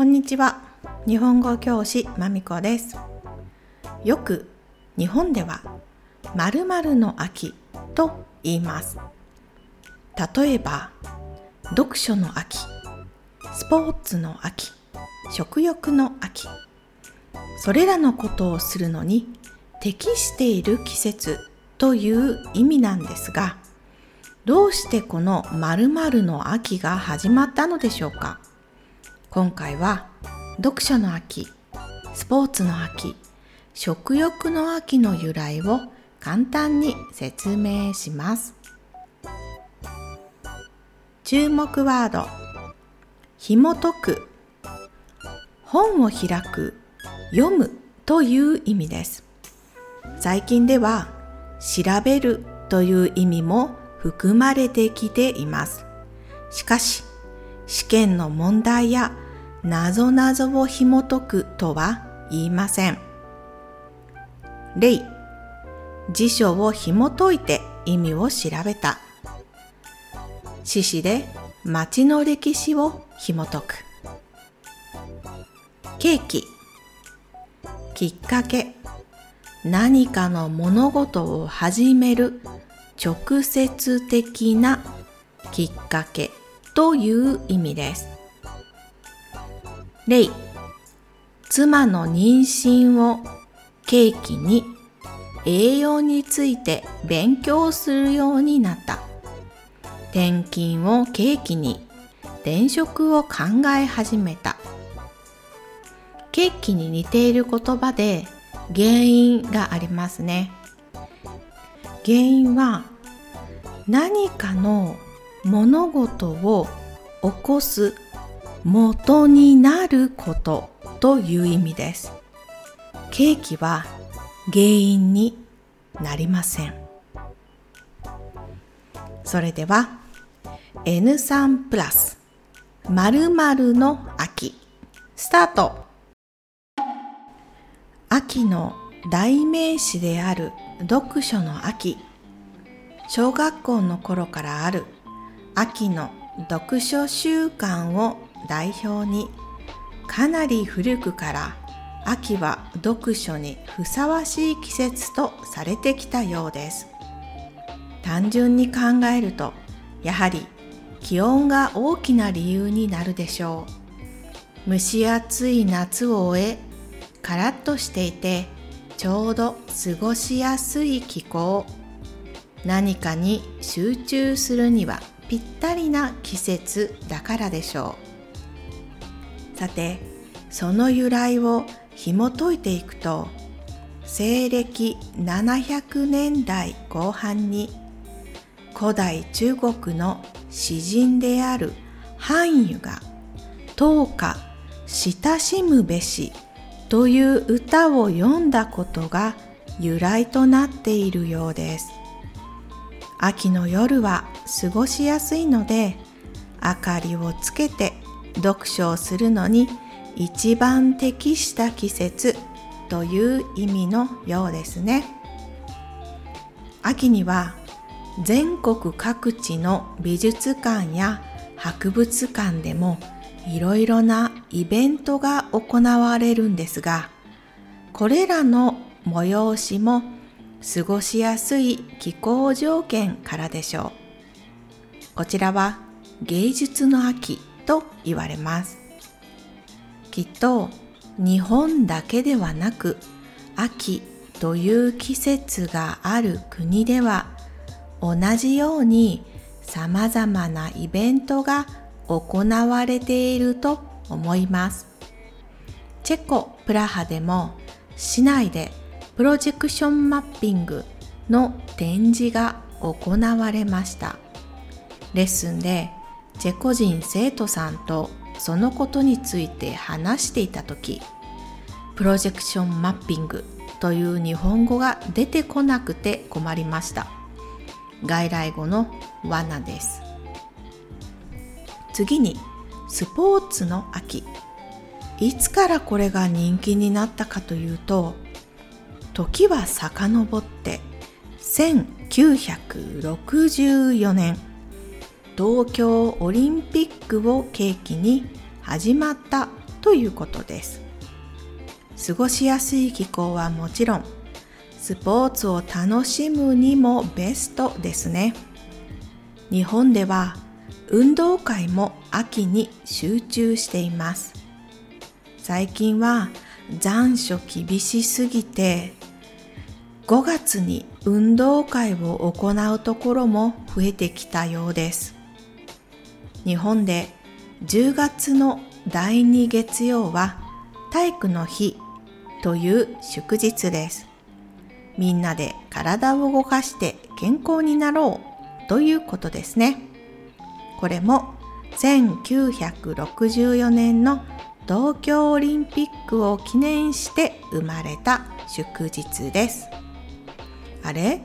こんにちは。日本語教師まみこです。よく日本では〇〇の秋と言います。例えば読書の秋スポーツの秋食欲の秋それらのことをするのに適している季節という意味なんですがどうしてこの〇〇の秋が始まったのでしょうか？今回は読書の秋、スポーツの秋、食欲の秋の由来を簡単に説明します。注目ワード、紐解く、本を開く、読むという意味です。最近では調べるという意味も含まれてきています。しかし、試験の問題やなぞなぞを紐解くとは言いません。例、辞書を紐解いて意味を調べた。獅子で町の歴史を紐解く。ケーキ、きっかけ、何かの物事を始める直接的なきっかけという意味です。例妻の妊娠を契機に栄養について勉強するようになった。転勤を契機に転職を考え始めた。契機に似ている言葉で原因がありますね。原因は何かの物事を起こす元になることという意味です。ケーキは原因になりません。それでは N3 プラス〇〇の秋スタート秋の代名詞である読書の秋小学校の頃からある秋の読書習慣を代表にかなり古くから秋は読書にふさわしい季節とされてきたようです。単純に考えるとやはり気温が大きな理由になるでしょう。蒸し暑い夏を終えカラッとしていてちょうど過ごしやすい気候。何かに集中するにはぴったりな季節だからでしょうさてその由来を紐解いていくと西暦700年代後半に古代中国の詩人である韓愈が「当歌親しむべし」という歌を読んだことが由来となっているようです。秋の夜は過ごしやすいので明かりをつけて読書をするのに一番適した季節という意味のようですね秋には全国各地の美術館や博物館でもいろいろなイベントが行われるんですがこれらの催しも過ごしやすい気候条件からでしょう。こちらは芸術の秋と言われます。きっと日本だけではなく秋という季節がある国では同じように様々なイベントが行われていると思います。チェコ・プラハでも市内でプロジェクションマッピングの展示が行われましたレッスンでチェコ人生徒さんとそのことについて話していた時プロジェクションマッピングという日本語が出てこなくて困りました。外来語の罠です。次にスポーツの秋。いつからこれが人気になったかというと時は遡って1964年。東京オリンピックを契機に始まったということです。過ごしやすい気候はもちろんスポーツを楽しむにもベストですね。日本では運動会も秋に集中しています。最近は残暑厳しすぎて5月に運動会を行うところも増えてきたようです。日本で10月の第2月曜は体育の日という祝日です。みんなで体を動かして健康になろうということですね。これも1964年の東京オリンピックを記念して生まれた祝日です。あれ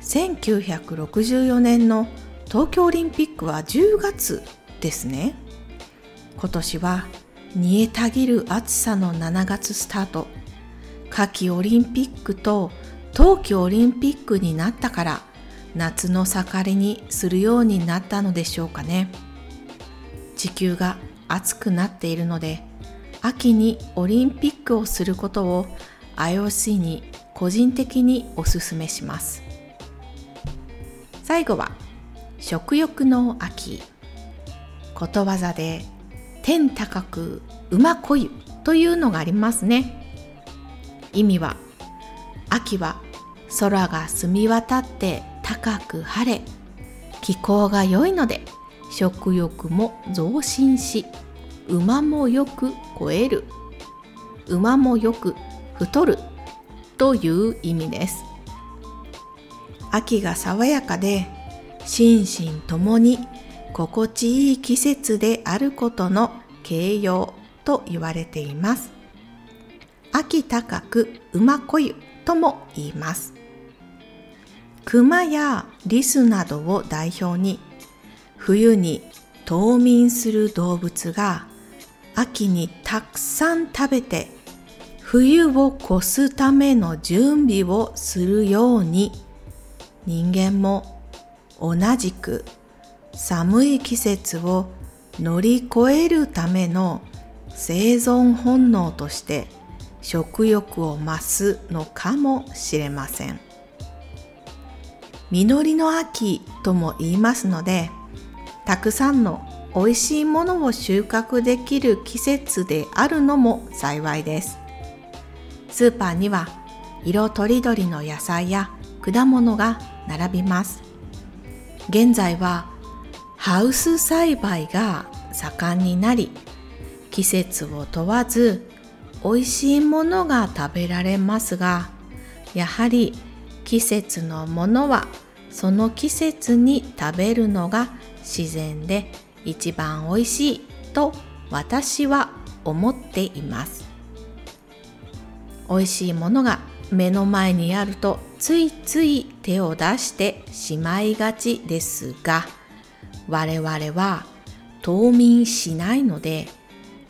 ?1964 年の東京オリンピックは10月ですね。今年は煮えたぎる暑さの7月スタート。夏季オリンピックと冬季オリンピックになったから夏の盛りにするようになったのでしょうかね。地球が暑くなっているので秋にオリンピックをすることを IOC に個人的にお勧めします。最後は食欲の秋。ことわざで天高く馬こゆというのがありますね。意味は秋は空が澄み渡って高く晴れ気候が良いので食欲も増進し馬もよく肥える馬もよく太るという意味です秋が爽やかで心身ともに心地いい季節であることの形容と言われています秋高く馬こゆとも言います。熊やリスなどを代表に冬に冬眠する動物が秋にたくさん食べて冬を越すための準備をするように人間も同じく寒い季節を乗り越えるための生存本能として食欲を増すのかもしれません。実りの秋とも言いますのでたくさんの美味しいものを収穫できる季節であるのも幸いです。スーパーには色とりどりの野菜や果物が並びます。現在はハウス栽培が盛んになり季節を問わず美味しいものが食べられますがやはり季節のものはその季節に食べるのが自然で一番美味しいと私は思っています。美味しいものが目の前にあるとついつい手を出してしまいがちですが我々は冬眠しないので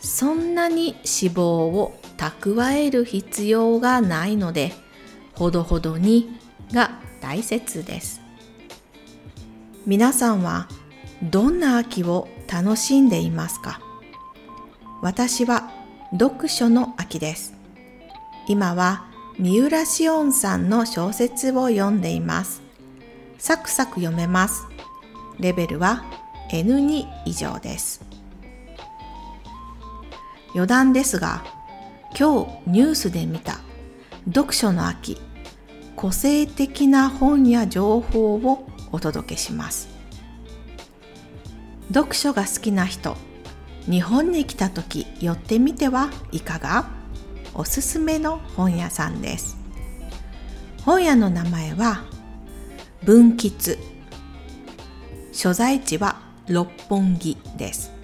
そんなに脂肪を蓄える必要がないのでほどほどにが大切です。皆さんはどんな秋を楽しんでいますか？私は読書の秋です。今は三浦紫音さんの小説を読んでいます。サクサク読めます。レベルは N2 以上です。余談ですが今日ニュースで見た読書の秋個性的な本や情報をお届けします。読書が好きな人日本に来た時寄ってみてはいかが？おすすめの本屋さんです本屋の名前は文吉所在地は六本木です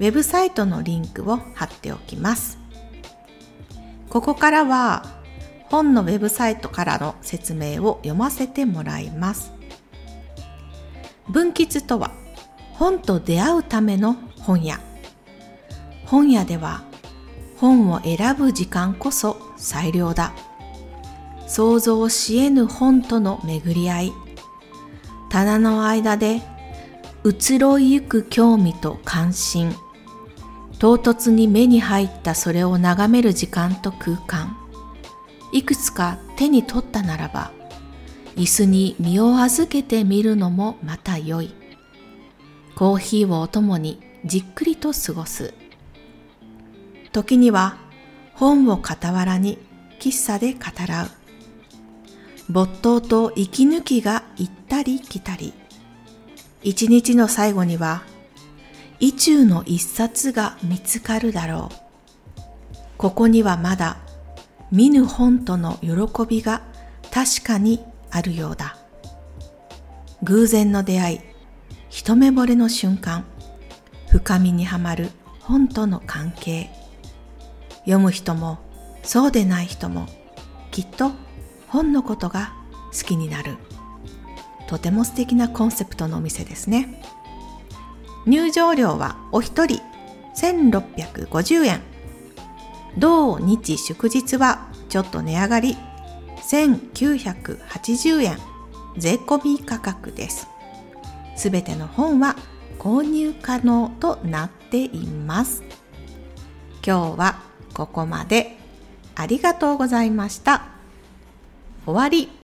ウェブサイトのリンクを貼っておきます。ここからは本のウェブサイトからの説明を読ませてもらいます。文吉とは本と出会うための本屋。本屋では本を選ぶ時間こそ最良だ。想像し得ぬ本との巡り合い。棚の間で移ろいゆく興味と関心。唐突に目に入ったそれを眺める時間と空間いくつか手に取ったならば椅子に身を預けてみるのもまた良いコーヒーをお供にじっくりと過ごす時には本を傍らに喫茶で語らう没頭と息抜きが行ったり来たり一日の最後には意中の一冊が見つかるだろう。ここにはまだ見ぬ本との喜びが確かにあるようだ。偶然の出会い、一目惚れの瞬間、深みにはまる本との関係。読む人もそうでない人もきっと本のことが好きになる。とても素敵なコンセプトのお店ですね。入場料はお一人1650円。同日祝日はちょっと値上がり1980円税込み価格です。すべての本は購入可能となっています。今日はここまでありがとうございました。終わり。